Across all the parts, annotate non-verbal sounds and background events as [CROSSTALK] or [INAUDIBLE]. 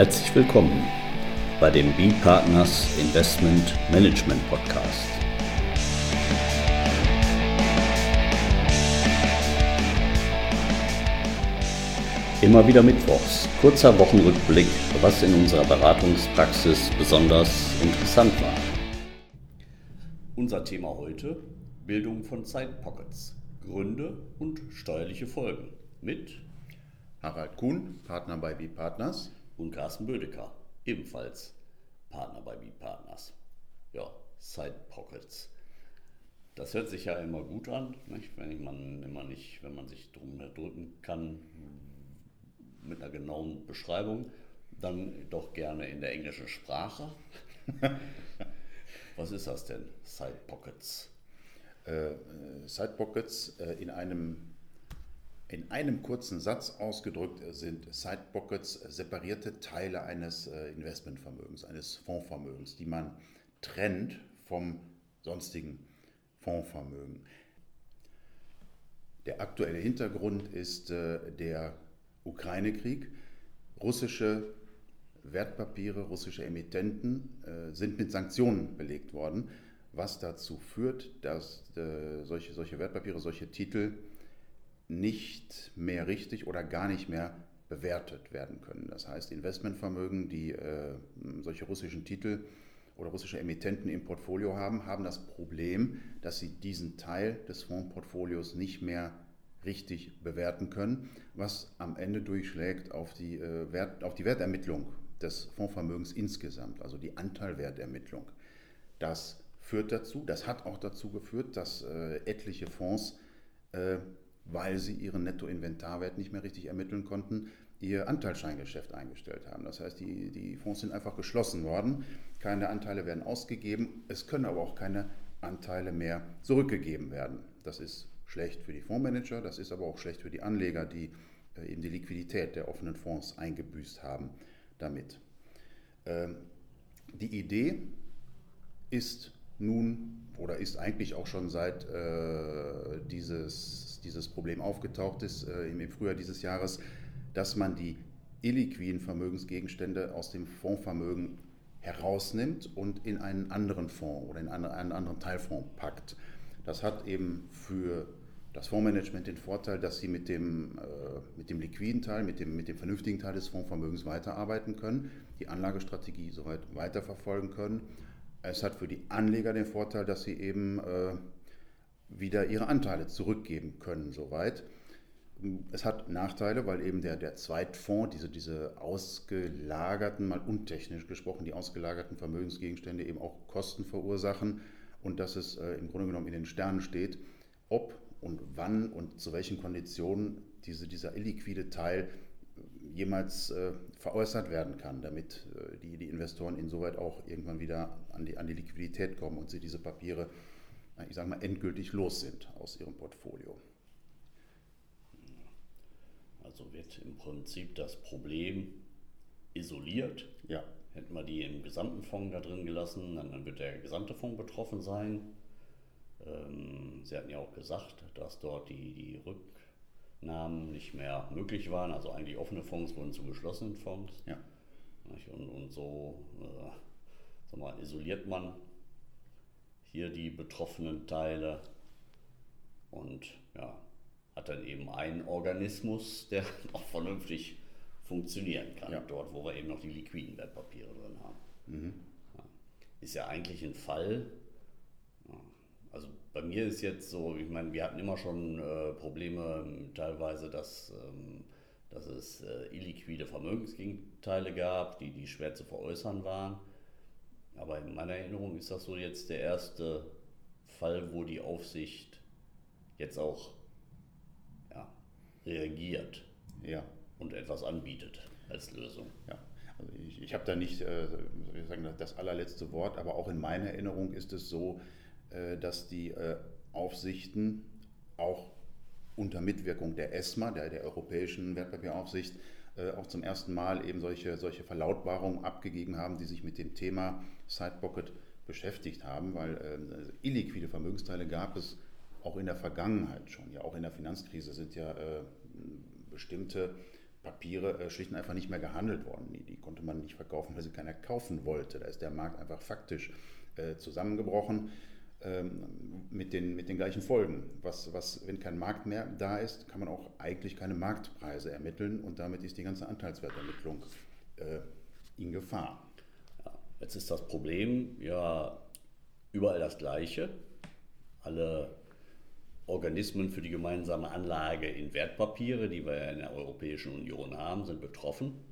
Herzlich willkommen bei dem B-Partners Investment Management Podcast. Immer wieder Mittwochs, kurzer Wochenrückblick, was in unserer Beratungspraxis besonders interessant war. Unser Thema heute, Bildung von Side Pockets, Gründe und steuerliche Folgen mit Harald Kuhn, Partner bei B-Partners und Carsten Bödecker, ebenfalls Partner bei B-Partners. Ja, Side Pockets. Das hört sich ja immer gut an, nicht? wenn man immer nicht, wenn man sich drum drücken kann mit einer genauen Beschreibung, dann doch gerne in der englischen Sprache. [LAUGHS] Was ist das denn? Side Pockets? Äh, Side Pockets äh, in einem in einem kurzen Satz ausgedrückt sind Side Pockets separierte Teile eines äh, Investmentvermögens, eines Fondsvermögens, die man trennt vom sonstigen Fondsvermögen. Der aktuelle Hintergrund ist äh, der Ukraine-Krieg. Russische Wertpapiere, russische Emittenten äh, sind mit Sanktionen belegt worden, was dazu führt, dass solche, solche Wertpapiere, solche Titel nicht mehr richtig oder gar nicht mehr bewertet werden können. Das heißt, Investmentvermögen, die äh, solche russischen Titel oder russische Emittenten im Portfolio haben, haben das Problem, dass sie diesen Teil des Fondsportfolios nicht mehr richtig bewerten können, was am Ende durchschlägt auf die, äh, Wert, auf die Wertermittlung des Fondsvermögens insgesamt, also die Anteilwertermittlung. Das führt dazu, das hat auch dazu geführt, dass äh, etliche Fonds äh, weil sie ihren Nettoinventarwert nicht mehr richtig ermitteln konnten, ihr Anteilsscheingeschäft eingestellt haben. Das heißt, die, die Fonds sind einfach geschlossen worden, keine Anteile werden ausgegeben, es können aber auch keine Anteile mehr zurückgegeben werden. Das ist schlecht für die Fondsmanager, das ist aber auch schlecht für die Anleger, die äh, eben die Liquidität der offenen Fonds eingebüßt haben damit. Ähm, die Idee ist nun oder ist eigentlich auch schon seit äh, dieses Problem aufgetaucht ist äh, im Frühjahr dieses Jahres, dass man die illiquiden Vermögensgegenstände aus dem Fondsvermögen herausnimmt und in einen anderen Fonds oder in einen anderen Teilfonds packt. Das hat eben für das Fondsmanagement den Vorteil, dass sie mit dem, äh, mit dem liquiden Teil, mit dem, mit dem vernünftigen Teil des Fondsvermögens weiterarbeiten können, die Anlagestrategie soweit weiterverfolgen können. Es hat für die Anleger den Vorteil, dass sie eben äh, wieder ihre Anteile zurückgeben können, soweit. Es hat Nachteile, weil eben der, der Zweitfonds, diese, diese ausgelagerten, mal untechnisch gesprochen, die ausgelagerten Vermögensgegenstände eben auch Kosten verursachen und dass es äh, im Grunde genommen in den Sternen steht, ob und wann und zu welchen Konditionen diese, dieser illiquide Teil äh, jemals äh, veräußert werden kann, damit äh, die, die Investoren insoweit auch irgendwann wieder an die, an die Liquidität kommen und sie diese Papiere ich sage mal, endgültig los sind aus ihrem Portfolio. Also wird im Prinzip das Problem isoliert. Ja. Hätten wir die im gesamten Fonds da drin gelassen, dann wird der gesamte Fonds betroffen sein. Ähm, Sie hatten ja auch gesagt, dass dort die, die Rücknahmen nicht mehr möglich waren. Also eigentlich offene Fonds wurden zu geschlossenen Fonds. Ja. Und, und so äh, mal, isoliert man hier die betroffenen Teile und ja, hat dann eben einen Organismus, der [LAUGHS] auch vernünftig funktionieren kann, ja. dort wo wir eben noch die liquiden Wertpapiere drin haben. Mhm. Ja. Ist ja eigentlich ein Fall, also bei mir ist jetzt so, ich meine, wir hatten immer schon äh, Probleme teilweise, dass, ähm, dass es äh, illiquide Vermögensgegenteile gab, die, die schwer zu veräußern waren. Aber in meiner Erinnerung ist das so jetzt der erste Fall, wo die Aufsicht jetzt auch ja, reagiert ja. und etwas anbietet als Lösung. Ja. Also ich, ich habe da nicht äh, sagen, das allerletzte Wort, aber auch in meiner Erinnerung ist es so, äh, dass die äh, Aufsichten auch unter Mitwirkung der ESMA, der, der Europäischen Wertpapieraufsicht, auch zum ersten Mal eben solche, solche Verlautbarungen abgegeben haben, die sich mit dem Thema Sidepocket beschäftigt haben, weil äh, illiquide Vermögensteile gab es auch in der Vergangenheit schon. Ja, auch in der Finanzkrise sind ja äh, bestimmte Papiere äh, schlicht und einfach nicht mehr gehandelt worden. Die, die, konnte man nicht verkaufen, weil sie keiner kaufen wollte. Da ist der Markt einfach faktisch äh, zusammengebrochen ähm, mit, den, mit den gleichen Folgen. Was, was, wenn kein Markt mehr da ist, kann man auch eigentlich keine Marktpreise ermitteln und damit ist die ganze Anteilswertermittlung äh, in Gefahr. Ja, jetzt ist das Problem ja überall das gleiche. Alle Organismen für die gemeinsame Anlage in Wertpapiere, die wir in der Europäischen Union haben, sind betroffen.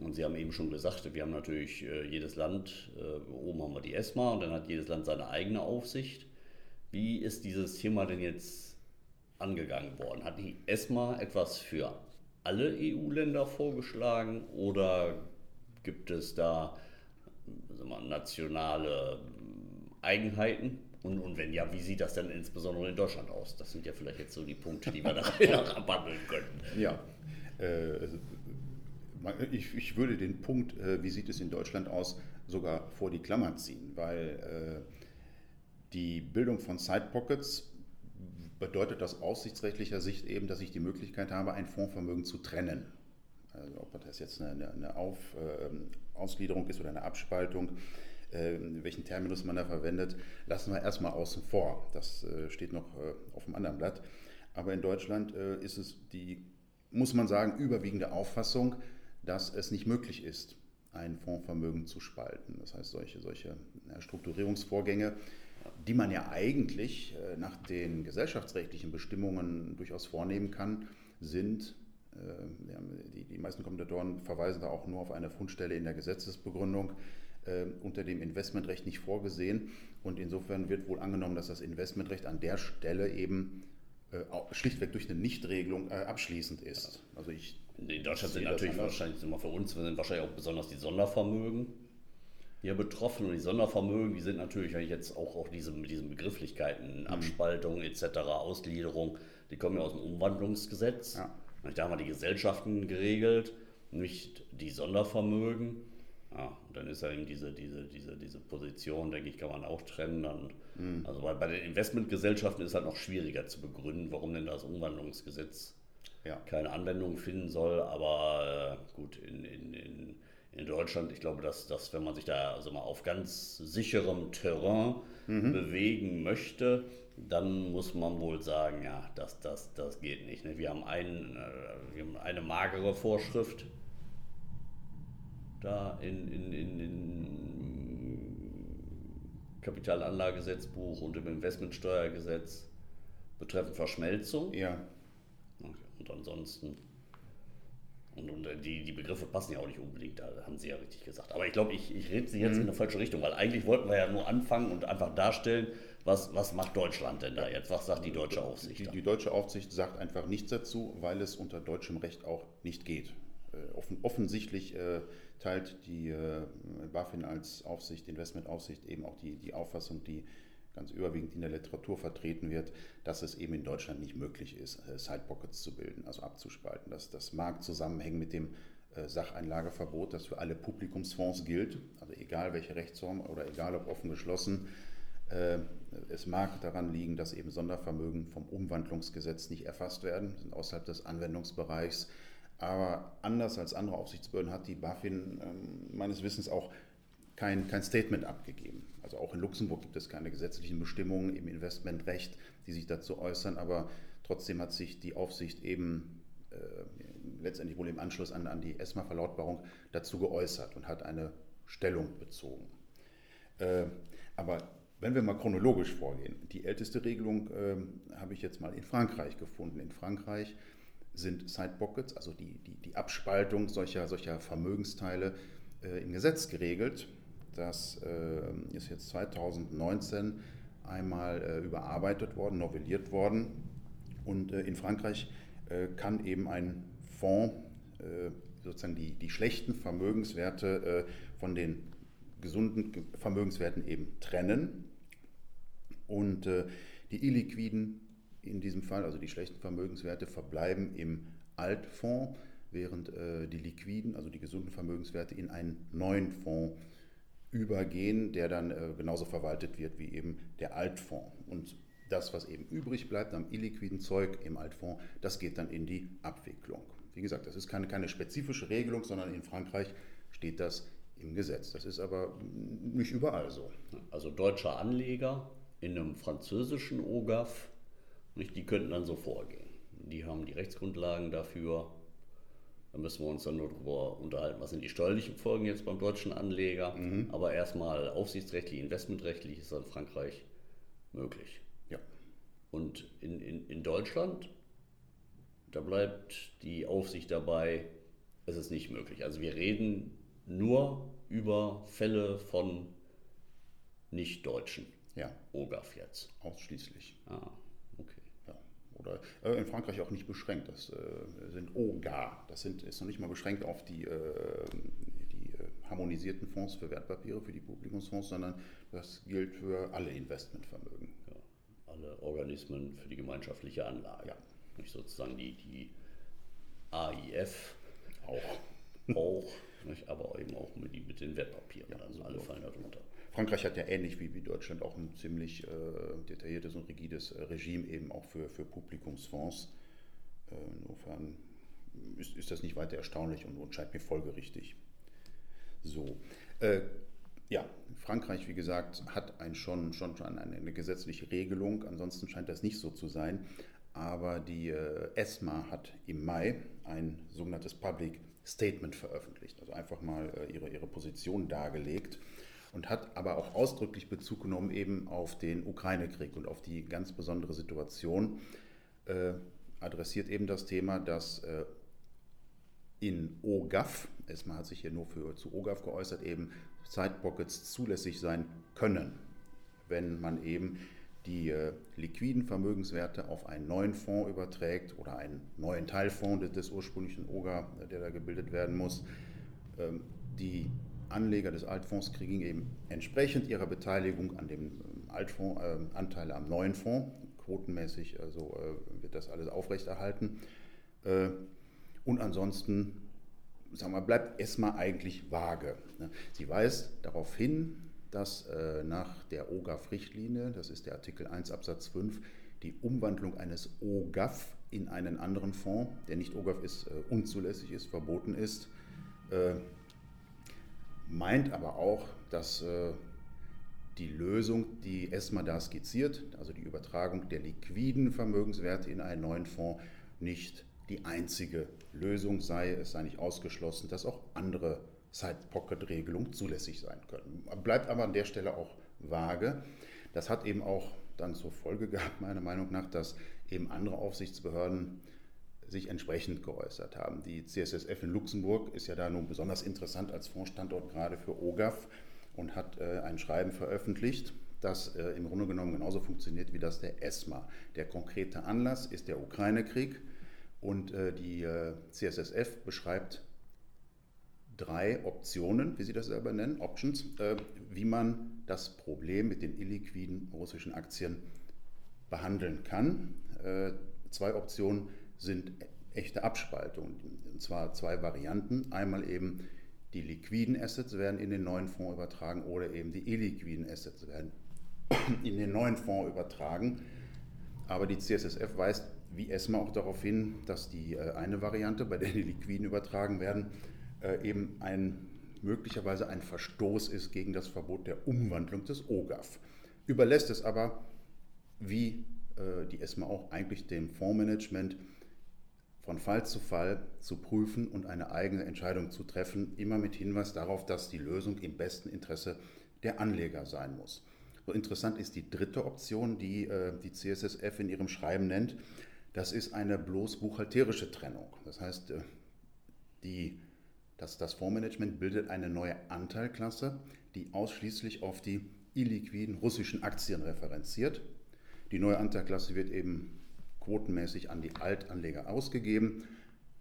Und Sie haben eben schon gesagt, wir haben natürlich äh, jedes Land, äh, oben haben wir die ESMA und dann hat jedes Land seine eigene Aufsicht. Wie ist dieses Thema denn jetzt angegangen worden? Hat die ESMA etwas für alle EU-Länder vorgeschlagen oder gibt es da wir, nationale Eigenheiten? Und, und, wenn ja, wie sieht das denn insbesondere in Deutschland aus? Das sind ja vielleicht jetzt so die Punkte, die wir da [LAUGHS] abhandeln könnten. Ja, äh, ich, ich, würde den Punkt, äh, wie sieht es in Deutschland aus, sogar vor die Klammer ziehen, weil äh, die Bildung von Sidepockets bedeutet aus aussichtsrechtlicher Sicht eben, dass ich die Möglichkeit habe, ein Fondsvermögen zu trennen. Also ob das jetzt eine, eine Auf, äh, Ausgliederung ist oder eine Abspaltung äh, welchen Terminus man da verwendet, lassen wir erstmal außen vor. Das äh, steht noch äh, auf dem anderen Blatt. Aber in Deutschland ist es die, muss man sagen, überwiegende Auffassung, dass es nicht möglich ist, ein Fondsvermögen zu spalten. Das heißt, solche, solche Strukturierungsvorgänge, die man ja eigentlich nach den gesellschaftsrechtlichen Bestimmungen durchaus vornehmen kann, sind, die, die meisten Kommentatoren verweisen da auch nur auf eine Fundstelle in der Gesetzesbegründung, äh, unter dem Investmentrecht nicht vorgesehen. Und insofern wird wohl angenommen, dass das Investmentrecht an der Stelle eben äh, schlichtweg durch eine Nichtregelung äh, abschließend ist. Also ich in Deutschland sind natürlich wahrscheinlich immer für uns sind wahrscheinlich auch besonders die Sondervermögen hier betroffen und die Sondervermögen, die sind natürlich, jetzt auch auf diese, mit diesen Begrifflichkeiten, mhm. Abspaltung etc., Ausgliederung, die kommen ja aus dem Umwandlungsgesetz. Ja. Da haben wir die Gesellschaften geregelt, nicht die Sondervermögen. Ja, dann ist ja eben diese, diese, diese, diese Position, denke ich, kann man auch trennen. Dann, mhm. Also bei, bei den Investmentgesellschaften ist es halt noch schwieriger zu begründen, warum denn das Umwandlungsgesetz ja. keine Anwendung finden soll. Aber äh, gut, in, in, in, in Deutschland, ich glaube, dass, dass wenn man sich da also mal auf ganz sicherem Terrain mhm. bewegen möchte, dann muss man wohl sagen, ja, das, das, das geht nicht. Ne? Wir, haben einen, äh, wir haben eine magere Vorschrift da in, in, in, in Kapitalanlagegesetzbuch und im Investmentsteuergesetz betreffend Verschmelzung. Ja. Und ansonsten. Und, und die, die Begriffe passen ja auch nicht unbedingt, da haben Sie ja richtig gesagt. Aber ich glaube, ich, ich rede Sie jetzt mhm. in eine falsche Richtung, weil eigentlich wollten wir ja nur anfangen und einfach darstellen, was, was macht Deutschland denn da jetzt? Was sagt die deutsche Aufsicht? Die, die, deutsche Aufsicht sagt einfach nichts dazu, weil es unter deutschem Recht auch nicht geht. Äh, offen, offensichtlich äh, teilt die äh, BaFin als Aufsicht, Investmentaufsicht eben auch die, die Auffassung, die ganz überwiegend in der Literatur vertreten wird, dass es eben in Deutschland nicht möglich ist, äh, Sidepockets zu bilden, also abzuspalten. Dass das mag zusammenhängen mit dem äh, Sacheinlageverbot, das für alle Publikumsfonds gilt, also egal welche Rechtsform oder egal ob offen geschlossen. Äh, es mag daran liegen, dass eben Sondervermögen vom Umwandlungsgesetz nicht erfasst werden, sind außerhalb des Anwendungsbereichs aber anders als andere Aufsichtsbehörden hat die BaFin ähm, meines Wissens auch kein, kein Statement abgegeben. Also auch in Luxemburg gibt es keine gesetzlichen Bestimmungen im Investmentrecht, die sich dazu äußern, aber trotzdem hat sich die Aufsicht eben äh, letztendlich wohl im Anschluss an, an die ESMA-Verlautbarung dazu geäußert und hat eine Stellung bezogen. Äh, aber wenn wir mal chronologisch vorgehen, die älteste Regelung äh, habe ich jetzt mal in Frankreich gefunden. In Frankreich sind Sidepockets, also die, die, die Abspaltung solcher, solcher Vermögensteile äh, im Gesetz geregelt. Das äh, ist jetzt 2019 einmal äh, überarbeitet worden, novelliert worden. Und äh, in Frankreich äh, kann eben ein Fonds äh, sozusagen die, die schlechten Vermögenswerte von den gesunden Vermögenswerten eben trennen und die illiquiden in diesem Fall, also die schlechten Vermögenswerte, verbleiben im Altfonds, während äh, die liquiden, also die gesunden Vermögenswerte, in einen neuen Fonds übergehen, der dann äh, genauso verwaltet wird wie eben der Altfonds. Und das, was eben übrig bleibt am illiquiden Zeug im Altfonds, das geht dann in die Abwicklung. wie gesagt, das ist keine, keine spezifische Regelung, sondern in Frankreich steht das im Gesetz. Das ist aber nicht überall so. Also deutsche Anleger in einem französischen OGAF, nicht, die könnten dann so vorgehen. Die haben die Rechtsgrundlagen dafür. Da müssen wir uns dann nur darüber unterhalten, was sind die steuerlichen Folgen jetzt beim deutschen Anleger. Mhm. Aber erstmal aufsichtsrechtlich, investmentrechtlich ist das in Frankreich möglich. Ja. Und in, in, in Deutschland, da bleibt die Aufsicht dabei, es ist nicht möglich. Also wir reden nur über Fälle von Nicht-Deutschen. Ja. OGAF jetzt. Ausschließlich. Ah. Oder äh, in Frankreich auch nicht beschränkt. Das äh, sind OGA. Das sind, ist noch nicht mal beschränkt auf die, äh, die äh, harmonisierten Fonds für Wertpapiere, für die Publikumsfonds, sondern das gilt für alle Investmentvermögen. Ja. Alle Organismen für die gemeinschaftliche Anlage. Ja. Nicht sozusagen die, die AIF. Auch. Auch. Nicht? Aber eben auch mit, mit den Wertpapieren. Ja, also alle fallen darunter. Frankreich hat ja ähnlich wie, wie Deutschland auch ein ziemlich äh, detailliertes und rigides äh, Regime eben auch für, für Publikumsfonds. Äh, insofern ist, ist, das nicht weiter erstaunlich und, und scheint mir folgerichtig. So. Äh, ja, Frankreich, wie gesagt, hat ein schon, schon, schon eine, eine, gesetzliche Regelung. Ansonsten scheint das nicht so zu sein. Aber die äh, ESMA hat im Mai ein sogenanntes Public Statement veröffentlicht, also einfach mal äh, ihre, ihre Position dargelegt und hat aber auch ausdrücklich Bezug genommen eben auf den Ukraine-Krieg und auf die ganz besondere Situation, äh, adressiert eben das Thema, dass äh, in OGAF, erstmal hat sich hier nur für, zu OGAF geäußert, eben Zeitpockets zulässig sein können, wenn man eben die äh, liquiden Vermögenswerte auf einen neuen Fonds überträgt oder einen neuen Teilfonds des, des ursprünglichen OGA, der da gebildet werden muss. Ähm, die Anleger des Altfonds kriegen eben entsprechend ihrer Beteiligung an dem ähm, Altfonds äh, Anteile am neuen Fonds. Quotenmäßig also, äh, wird das alles aufrechterhalten. Äh, und ansonsten sagen wir, bleibt ESMA eigentlich vage. Ne? Sie weist darauf hin, dass äh, nach der OGAF-Richtlinie, das ist der Artikel 1 Absatz 5, die Umwandlung eines OGAF in einen anderen Fonds, der nicht OGAF ist, äh, unzulässig ist, verboten ist. Meint aber auch, dass äh, die Lösung, die ESMA da skizziert, also die Übertragung der liquiden Vermögenswerte in einen neuen Fonds, nicht die einzige Lösung sei. Es sei nicht ausgeschlossen, dass auch andere Side-Pocket-Regelungen zulässig sein können. Bleibt aber an der Stelle auch vage. Das hat eben auch dann zur Folge gehabt, meiner Meinung nach, dass eben andere Aufsichtsbehörden sich entsprechend geäußert haben. Die CSSF in Luxemburg ist ja da nun besonders interessant als Fondsstandort gerade für OGAF und hat äh, ein Schreiben veröffentlicht, das äh, im Grunde genommen genauso funktioniert wie das der ESMA. Der konkrete Anlass ist der Ukraine-Krieg und äh, die äh, CSSF beschreibt drei Optionen, wie Sie das selber nennen, Options, äh, wie man das Problem mit den illiquiden russischen Aktien behandeln kann. Äh, zwei Optionen sind echte Abspaltungen, und zwar zwei Varianten. Einmal eben die liquiden Assets werden in den neuen Fonds übertragen oder eben die illiquiden Assets werden [COUGHS] in den neuen Fonds übertragen. Aber die CSSF weist wie ESMA auch darauf hin, dass die äh, eine Variante, bei der die liquiden übertragen werden, äh, eben ein, möglicherweise ein Verstoß ist gegen das Verbot der Umwandlung des OGAF. Überlässt es aber, wie äh, die ESMA auch, eigentlich dem Fondsmanagement von Fall zu Fall zu prüfen und eine eigene Entscheidung zu treffen, immer mit Hinweis darauf, dass die Lösung im besten Interesse der Anleger sein muss. So interessant ist die dritte Option, die äh, die CSSF in ihrem Schreiben nennt. Das ist eine bloß buchhalterische Trennung. Das heißt, die dass das Fondsmanagement bildet eine neue Anteilklasse, die ausschließlich auf die illiquiden russischen Aktien referenziert. Die neue Anteilklasse wird eben quotenmäßig an die Altanleger ausgegeben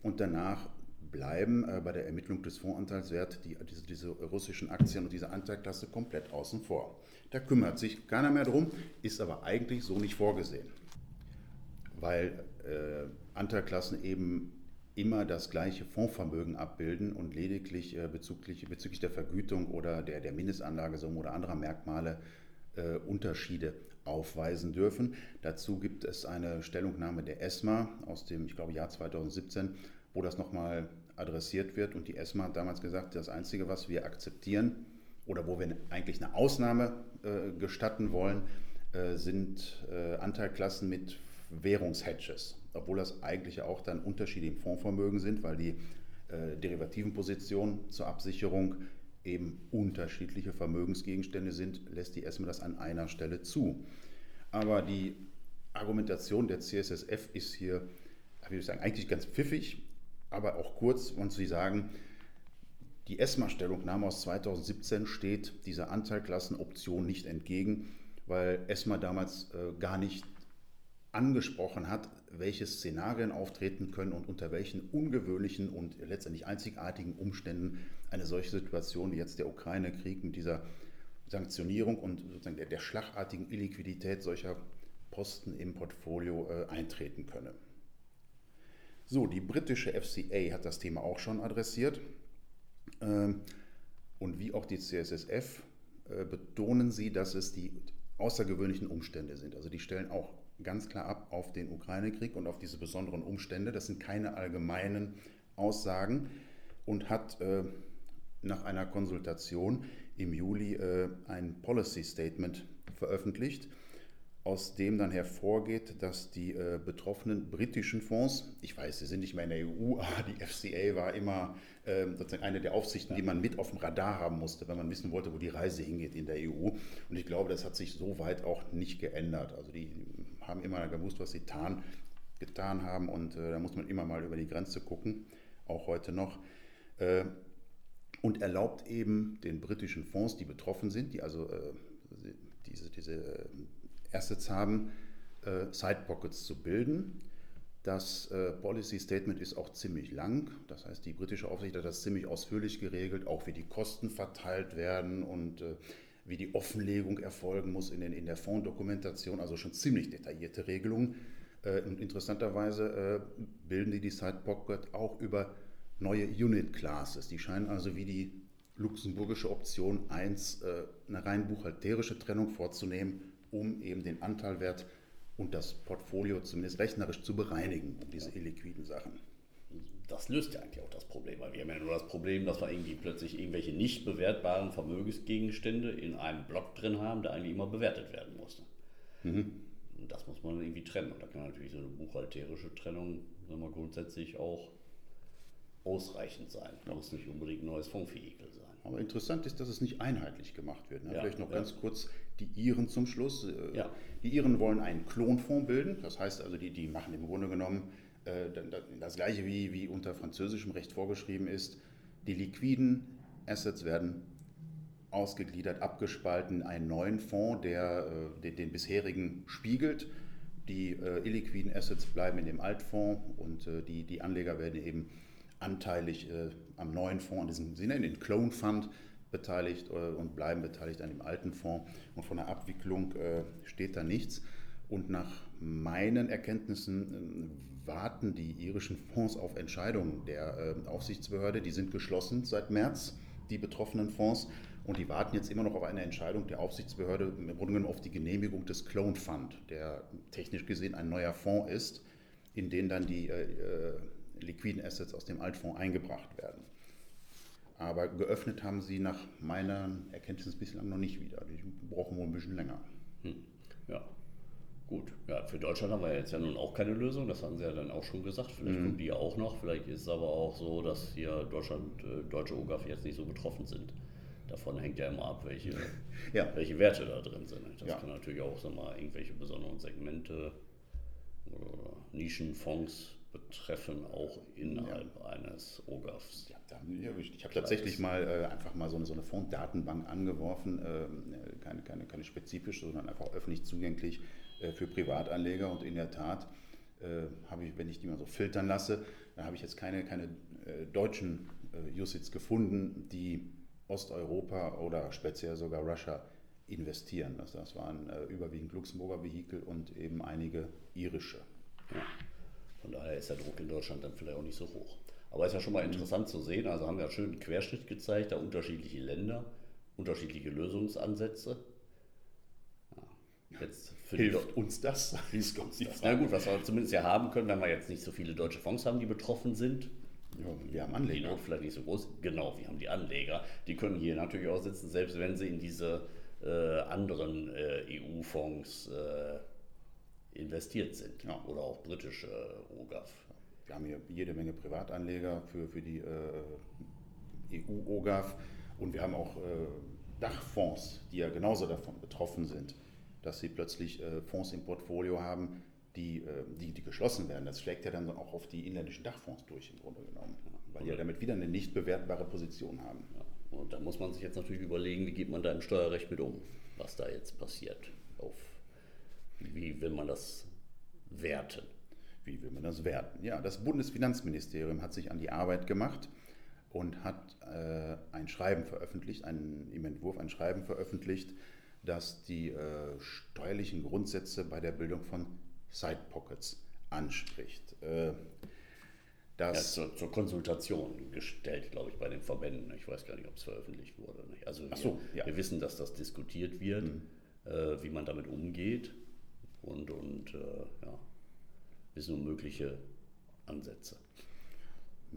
und danach bleiben äh, bei der Ermittlung des Fondsanteilswerts die, diese, diese, russischen Aktien und diese Anteilklasse komplett außen vor. Da kümmert sich keiner mehr drum, ist aber eigentlich so nicht vorgesehen, weil äh, Anteilklassen eben immer das gleiche Fondsvermögen abbilden und lediglich äh, bezüglich, bezüglich der Vergütung oder der, der Mindestanlagesumme oder anderer Merkmale äh, Unterschiede aufweisen dürfen. Dazu gibt es eine Stellungnahme der ESMA aus dem, ich glaube, Jahr 2017, wo das nochmal adressiert wird. Und die ESMA hat damals gesagt, das Einzige, was wir akzeptieren oder wo wir eigentlich eine Ausnahme äh, gestatten wollen, äh, sind äh, Anteilklassen mit Währungshedges, obwohl das eigentlich auch dann Unterschiede im Fondsvermögen sind, weil die äh, derivativen Positionen zur Absicherung eben unterschiedliche Vermögensgegenstände sind, lässt die ESMA das an einer Stelle zu. Aber die Argumentation der CSSF ist hier, wie ich sagen, eigentlich ganz pfiffig, aber auch kurz, und sie sagen, die ESMA-Stellungnahme aus 2017 steht dieser Anteilklassenoption nicht entgegen, weil ESMA damals äh, gar nicht angesprochen hat, welche Szenarien auftreten können und unter welchen ungewöhnlichen und letztendlich einzigartigen Umständen eine solche Situation wie jetzt der Ukraine-Krieg mit dieser Sanktionierung und sozusagen der, der, schlagartigen Illiquidität solcher Posten im Portfolio äh, eintreten könne. So, die britische FCA hat das Thema auch schon adressiert. Ähm, und wie auch die CSSF äh, betonen sie, dass es die außergewöhnlichen Umstände sind. Also die stellen auch ganz klar ab auf den Ukraine-Krieg und auf diese besonderen Umstände. Das sind keine allgemeinen Aussagen und hat äh, nach einer Konsultation im Juli äh, ein Policy Statement veröffentlicht, aus dem dann hervorgeht, dass die äh, betroffenen britischen Fonds, ich weiß, sie sind nicht mehr in der EU, aber die FCA war immer äh, sozusagen eine der Aufsichten, die man mit auf dem Radar haben musste, wenn man wissen wollte, wo die Reise hingeht in der EU. Und ich glaube, das hat sich so weit auch nicht geändert. Also die haben immer gewusst, was sie tan, getan haben und äh, da muss man immer mal über die Grenze gucken, auch heute noch. Und erlaubt eben den britischen Fonds, die betroffen sind, die also äh, diese, diese äh, Assets haben, äh, Sidepockets zu bilden. Das äh, Policy Statement ist auch ziemlich lang. Das heißt, die britische Aufsicht hat das ziemlich ausführlich geregelt, auch wie die Kosten verteilt werden und äh, wie die Offenlegung erfolgen muss in, den, in der Fonddokumentation. Also schon ziemlich detaillierte Regelungen. Äh, und interessanterweise äh, bilden die die Sidepocket auch über neue Unit Classes. Die scheinen also wie die luxemburgische Option 1 äh, eine rein buchhalterische Trennung vorzunehmen um eben den Anteilwert und das Portfolio zumindest rechnerisch zu bereinigen, um diese illiquiden Sachen. Das löst ja eigentlich auch das Problem, weil wir haben ja nur das Problem, dass wir irgendwie plötzlich irgendwelche nicht bewertbaren Vermögensgegenstände in einem Block drin haben, der eigentlich immer bewertet werden musste. Mhm. Und das muss man irgendwie trennen. Und da kann natürlich so eine buchhalterische Trennung sagen wir, grundsätzlich auch ausreichend sein. Da muss nicht unbedingt ein neues Fondsvehikel sein. Aber interessant ist, dass es nicht einheitlich gemacht wird. Ne? Ja, Vielleicht noch ja. ganz kurz die Iren zum Schluss. Äh, ja. Die Iren wollen einen Klonfonds bilden. Das heißt also, die, die machen im Grunde genommen äh, das gleiche, wie, wie unter französischem Recht vorgeschrieben ist. Die liquiden Assets werden ausgegliedert, abgespalten, einen neuen Fonds, der äh, den, den, bisherigen spiegelt. Die äh, illiquiden Assets bleiben in dem Altfonds und äh, die, die Anleger werden eben anteilig äh, am neuen Fonds, in diesem Sinne, in den Clone Fund beteiligt äh, und bleiben beteiligt an dem alten Fonds. Und von der Abwicklung äh, steht da nichts. Und nach meinen Erkenntnissen äh, warten die irischen Fonds auf Entscheidungen der äh, Aufsichtsbehörde. Die sind geschlossen seit März, die betroffenen Fonds. Und die warten jetzt immer noch auf eine Entscheidung der Aufsichtsbehörde, im Grunde genommen auf die Genehmigung des Clone Fund, der technisch gesehen ein neuer Fonds ist, in den dann die äh, äh liquiden Assets aus dem Altfonds eingebracht werden. Aber geöffnet haben sie nach meiner Erkenntnis bislang noch nicht wieder. Die brauchen wohl ein bisschen länger. Hm. Ja, gut. Ja, für Deutschland haben wir jetzt ja nun auch keine Lösung. Das haben sie ja dann auch schon gesagt. Vielleicht mhm. kommen die ja auch noch. Vielleicht ist es aber auch so, dass hier Deutschland, äh, deutsche OGAF jetzt nicht so betroffen sind. Davon hängt ja immer ab, welche, [LAUGHS] ja. welche Werte da drin sind. Das ja. kann natürlich auch so mal irgendwelche besonderen Segmente oder Nischenfonds betreffen, auch innerhalb ja. eines OGAFs. Ja, da haben erwischt. Ich habe tatsächlich mal äh, einfach mal so eine, so eine Fonddatenbank angeworfen, äh, keine, keine, keine spezifische, sondern einfach öffentlich zugänglich äh, für Privatanleger. Und in der Tat äh, habe ich, wenn ich die mal so filtern lasse, da habe ich jetzt keine, keine äh, deutschen äh, USITs gefunden, die Osteuropa oder speziell sogar Russia investieren. Das, das waren überwiegend Luxemburger Vehikel und eben einige irische. Ja. Von daher ist der Druck in Deutschland dann vielleicht auch nicht so hoch. Aber es ist ja schon mal interessant zu sehen. Also haben wir einen schönen Querschnitt gezeigt, da unterschiedliche Länder, unterschiedliche Lösungsansätze. Ja, jetzt hilft uns das? [LAUGHS] Hilft uns das. Na gut, was wir zumindest ja haben können, wenn wir jetzt nicht so viele deutsche Fonds haben, die betroffen sind, Ja, wir haben Anleger. Die vielleicht nicht so groß. Genau, wir haben die Anleger. Die können hier natürlich auch sitzen, selbst wenn sie in diese äh, anderen äh, EU-Fonds äh, investiert sind. Ja. Oder auch britische OGAF. Wir haben hier jede Menge Privatanleger für, für die äh, EU-OGAF und wir haben auch äh, Dachfonds, die ja genauso davon betroffen sind, dass sie plötzlich äh, Fonds im Portfolio haben, die, die, die geschlossen werden. Das schlägt ja dann auch auf die inländischen Dachfonds durch im Grunde genommen, weil die ja damit wieder eine nicht bewertbare Position haben. Ja. Und da muss man sich jetzt natürlich überlegen, wie geht man da im Steuerrecht mit um, was da jetzt passiert. Auf, wie will man das werten? Wie will man das werten? Ja, das Bundesfinanzministerium hat sich an die Arbeit gemacht und hat äh, ein Schreiben veröffentlicht, einen, im Entwurf ein Schreiben veröffentlicht, das die äh, steuerlichen Grundsätze bei der Bildung von Side Pockets anspricht. Äh, das ja, zur, zur, Konsultation gestellt, glaube ich, bei den Verbänden. Ich weiß gar nicht, ob es veröffentlicht wurde. Nicht. Also wir, so, ja. wir, wissen, dass das diskutiert wird, mhm. äh, wie man damit umgeht und, und äh, ja, wissen um mögliche Ansätze.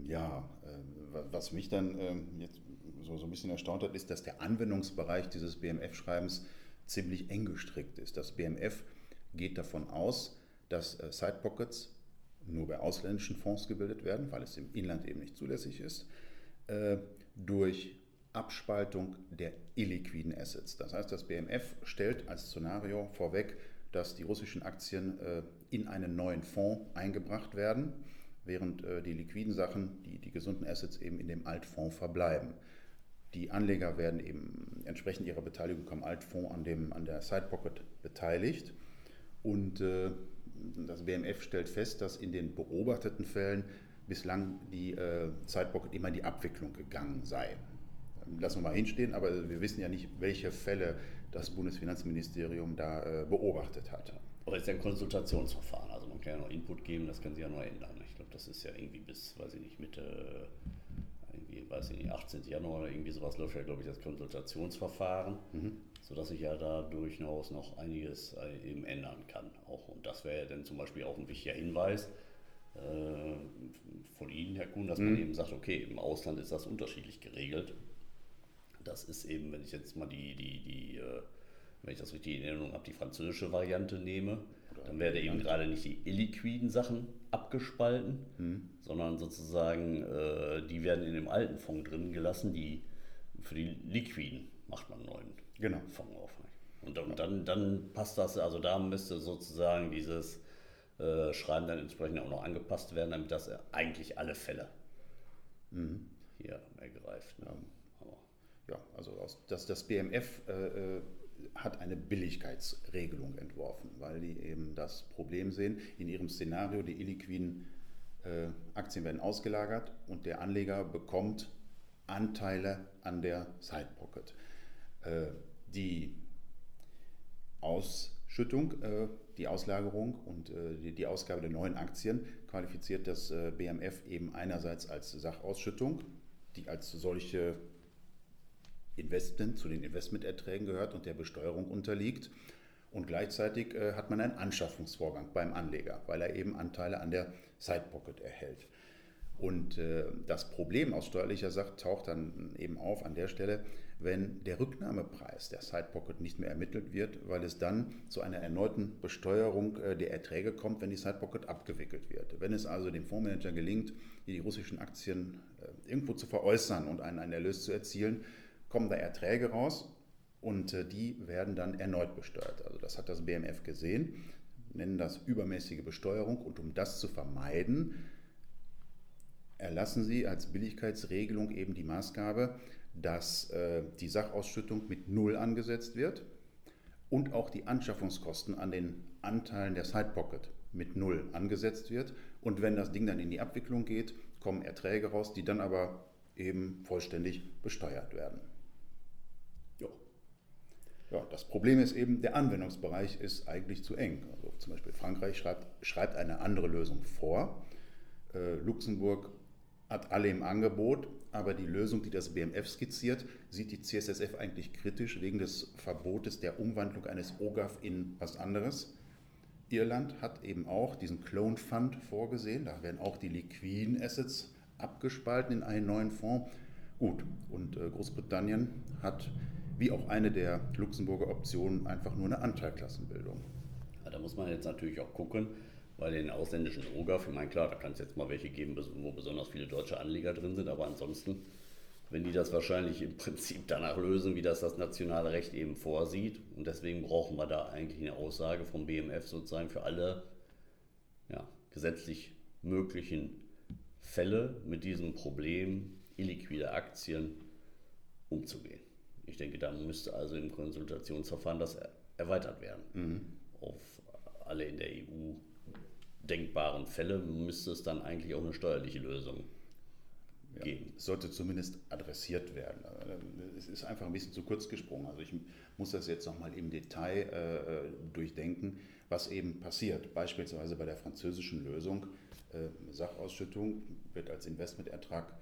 Ja, äh, was mich dann ähm, jetzt so, so ein bisschen erstaunt hat, ist, dass der Anwendungsbereich dieses BMF-Schreibens ziemlich eng gestrickt ist. Das BMF geht davon aus, dass äh, Sidepockets nur bei ausländischen Fonds gebildet werden, weil es im Inland eben nicht zulässig ist, äh, durch Abspaltung der illiquiden Assets. Das heißt, das BMF stellt als Szenario vorweg, dass die russischen Aktien äh, in einen neuen Fonds eingebracht werden, während äh, die liquiden Sachen, die, die gesunden Assets eben in dem Altfonds verbleiben. Die Anleger werden eben entsprechend ihrer Beteiligung am Altfonds an, dem, an der Sidepocket beteiligt und das BMF stellt fest, dass in den beobachteten Fällen bislang die äh, Zeitpocket immer in die Abwicklung gegangen sei. Lassen wir mal hinstehen, aber wir wissen ja nicht, welche Fälle das Bundesfinanzministerium da äh, beobachtet hat. Aber es ist ja ein Konsultationsverfahren, also man kann ja noch Input geben, das kann sich ja noch ändern. Ich glaube, das ist ja irgendwie bis, weiß ich nicht, Mitte, irgendwie, weiß ich nicht, 18. Januar oder irgendwie sowas läuft ja, glaube ich, das Konsultationsverfahren. Mhm sodass sich ja da durchaus noch einiges äh, eben ändern kann. Auch, und das wäre ja dann zum Beispiel auch ein wichtiger Hinweis äh, von Ihnen, Herr Kuhn, dass mhm. man eben sagt, okay, im Ausland ist das unterschiedlich geregelt. Das ist eben, wenn ich jetzt mal die, die, die äh, wenn ich das richtig in Erinnerung habe, die französische Variante nehme, dann werde eben gerade nicht die illiquiden Sachen abgespalten, mhm. sondern sozusagen, äh, die werden in dem alten Fonds drin gelassen, die für die liquiden macht man einen neuen genau. Fonds auf. Und, und dann, dann passt das, also da müsste sozusagen dieses äh, Schreiben dann entsprechend auch noch angepasst werden, damit das eigentlich alle Fälle mhm. hier ergreift. Ne? Ja, also aus, das, das BMF äh, äh, hat eine Billigkeitsregelung entworfen, weil die eben das Problem sehen, in ihrem Szenario, die illiquiden äh, Aktien werden ausgelagert und der Anleger bekommt Anteile an der Side Pocket. Äh, die Ausschüttung, äh, die Auslagerung und äh, die Ausgabe der neuen Aktien qualifiziert das BMF eben einerseits als Sachausschüttung, die als solche Investment zu den Investmenterträgen gehört und der Besteuerung unterliegt. Und gleichzeitig hat man einen Anschaffungsvorgang beim Anleger, weil er eben Anteile an der Sidepocket erhält. Und das Problem aus steuerlicher Sicht taucht dann eben auf an der Stelle, wenn der Rücknahmepreis der Sidepocket nicht mehr ermittelt wird, weil es dann zu einer erneuten Besteuerung äh, der Erträge kommt, wenn die Sidepocket abgewickelt wird. Wenn es also dem Fondsmanager gelingt, die russischen Aktien äh, irgendwo zu veräußern und einen, einen Erlös zu erzielen, kommen da Erträge raus und äh, die werden dann erneut besteuert. Also das hat das BMF gesehen, nennen das übermäßige Besteuerung und um das zu vermeiden, erlassen sie als Billigkeitsregelung eben die Maßgabe, dass äh, die Sachausschüttung mit Null angesetzt wird und auch die Anschaffungskosten an den Anteilen der Sidepocket mit Null angesetzt wird. Und wenn das Ding dann in die Abwicklung geht, kommen Erträge raus, die dann aber eben vollständig besteuert werden. Ja. Das Problem ist eben, der Anwendungsbereich ist eigentlich zu eng. Also zum Beispiel Frankreich schreibt, schreibt eine andere Lösung vor. Äh, Luxemburg hat alle im Angebot, aber die Lösung, die das BMF skizziert, sieht die CSSF eigentlich kritisch wegen des Verbotes der Umwandlung eines OGAF in was anderes. Irland hat eben auch diesen Clone Fund vorgesehen, da werden auch die liquiden Assets abgespalten in einen neuen Fonds. Gut, und äh, Großbritannien hat wie auch eine der Luxemburger Optionen einfach nur eine Anteilklassenbildung. Ja, da muss man jetzt natürlich auch gucken, bei den ausländischen OGAF, ich meine, klar, da kann es jetzt mal welche geben, wo besonders viele deutsche Anleger drin sind, aber ansonsten, wenn die das wahrscheinlich im Prinzip danach lösen, wie das das nationale Recht eben vorsieht, und deswegen brauchen wir da eigentlich eine Aussage vom BMF sozusagen für alle ja, gesetzlich möglichen Fälle mit diesem Problem illiquide Aktien umzugehen. Ich denke, da müsste also im Konsultationsverfahren das erweitert werden. Mhm. Auf alle in der EU denkbaren Fälle müsste es dann eigentlich auch eine steuerliche Lösung ja, geben. Sollte zumindest adressiert werden. Es ist einfach ein bisschen zu kurz gesprungen. Also ich muss das jetzt nochmal im Detail äh, durchdenken, was eben passiert. Beispielsweise bei der französischen Lösung. Äh, Sachausschüttung wird als Investmentertrag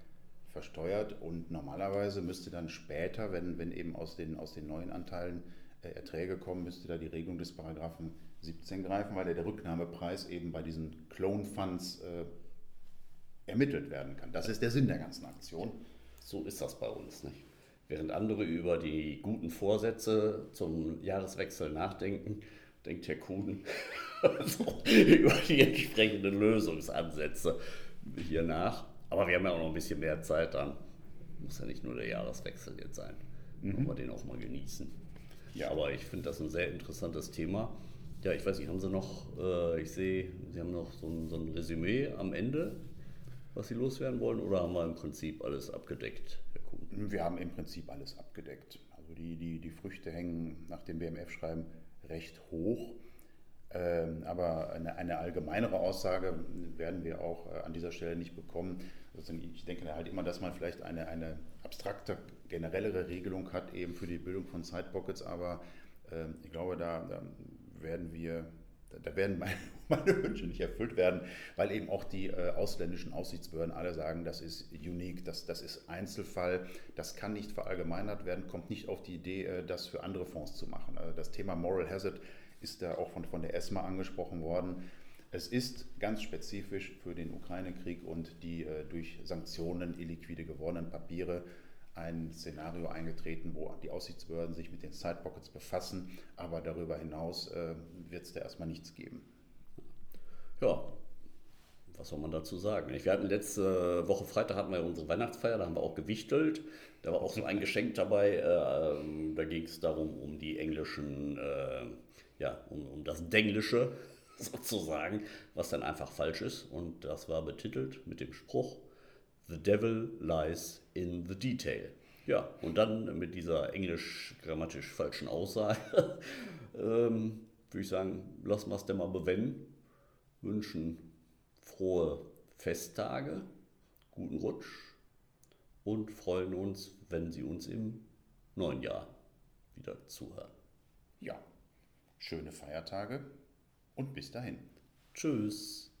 versteuert und normalerweise müsste dann später, wenn, wenn eben aus den, aus den neuen Anteilen äh, Erträge kommen, müsste da die Regelung des Paragraphen 17 greifen, weil der Rücknahmepreis eben bei diesen Clone Funds äh, ermittelt werden kann. Das ist der Sinn der ganzen Aktion. So ist das bei uns nicht. Während andere über die guten Vorsätze zum Jahreswechsel nachdenken, denkt Herr Kuhn [LAUGHS] über die entsprechenden Lösungsansätze hier nach. Aber wir haben ja auch noch ein bisschen mehr Zeit, dann muss ja nicht nur der Jahreswechsel jetzt sein. Mhm. Wollen wir den auch mal genießen. Ja. Aber ich finde das ein sehr interessantes Thema. Ja, ich weiß nicht, haben Sie noch, äh, ich sehe, Sie haben noch so ein, so ein Resümee am Ende, was Sie loswerden wollen, oder haben wir im Prinzip alles abgedeckt, Herr Kuhn? Wir haben im Prinzip alles abgedeckt. Also die, die, die Früchte hängen nach dem BMF-Schreiben recht hoch. Ähm, aber eine, eine, allgemeinere Aussage werden wir auch äh, an dieser Stelle nicht bekommen. Ich denke halt immer, dass man vielleicht eine, eine abstrakte, generellere Regelung hat, eben für die Bildung von Sidepockets, aber äh, ich glaube, da, da werden wir, da werden [LAUGHS] meine, meine, Wünsche nicht erfüllt werden, weil eben auch die äh, ausländischen Aufsichtsbehörden alle sagen, das ist unique, das, das ist Einzelfall, das kann nicht verallgemeinert werden, kommt nicht auf die Idee, äh, das für andere Fonds zu machen. Also das Thema Moral Hazard ist da auch von, von der ESMA angesprochen worden. Es ist ganz spezifisch für den Ukraine-Krieg und die äh, durch Sanktionen illiquide gewordenen Papiere ein Szenario eingetreten, wo die Aussichtsbehörden sich mit den Sidepockets befassen, aber darüber hinaus äh, wird es da erstmal nichts geben. Ja, was soll man dazu sagen? Wir hatten letzte Woche Freitag hatten wir unsere Weihnachtsfeier, da haben wir auch gewichtelt. Da war auch so ein Geschenk dabei. Äh, da ging es darum, um die englischen, äh, ja, um, um das Denglische [LAUGHS] sozusagen, was dann einfach falsch ist. Und das war betitelt mit dem Spruch, The devil lies in the detail. Ja, und dann mit dieser englisch-grammatisch falschen Aussage [LAUGHS] ähm, würde ich sagen, lassen wir es denn mal bewenden. Wünschen frohe Festtage, guten Rutsch und freuen uns, wenn Sie uns im neuen Jahr wieder zuhören. Ja, schöne Feiertage und bis dahin. Tschüss.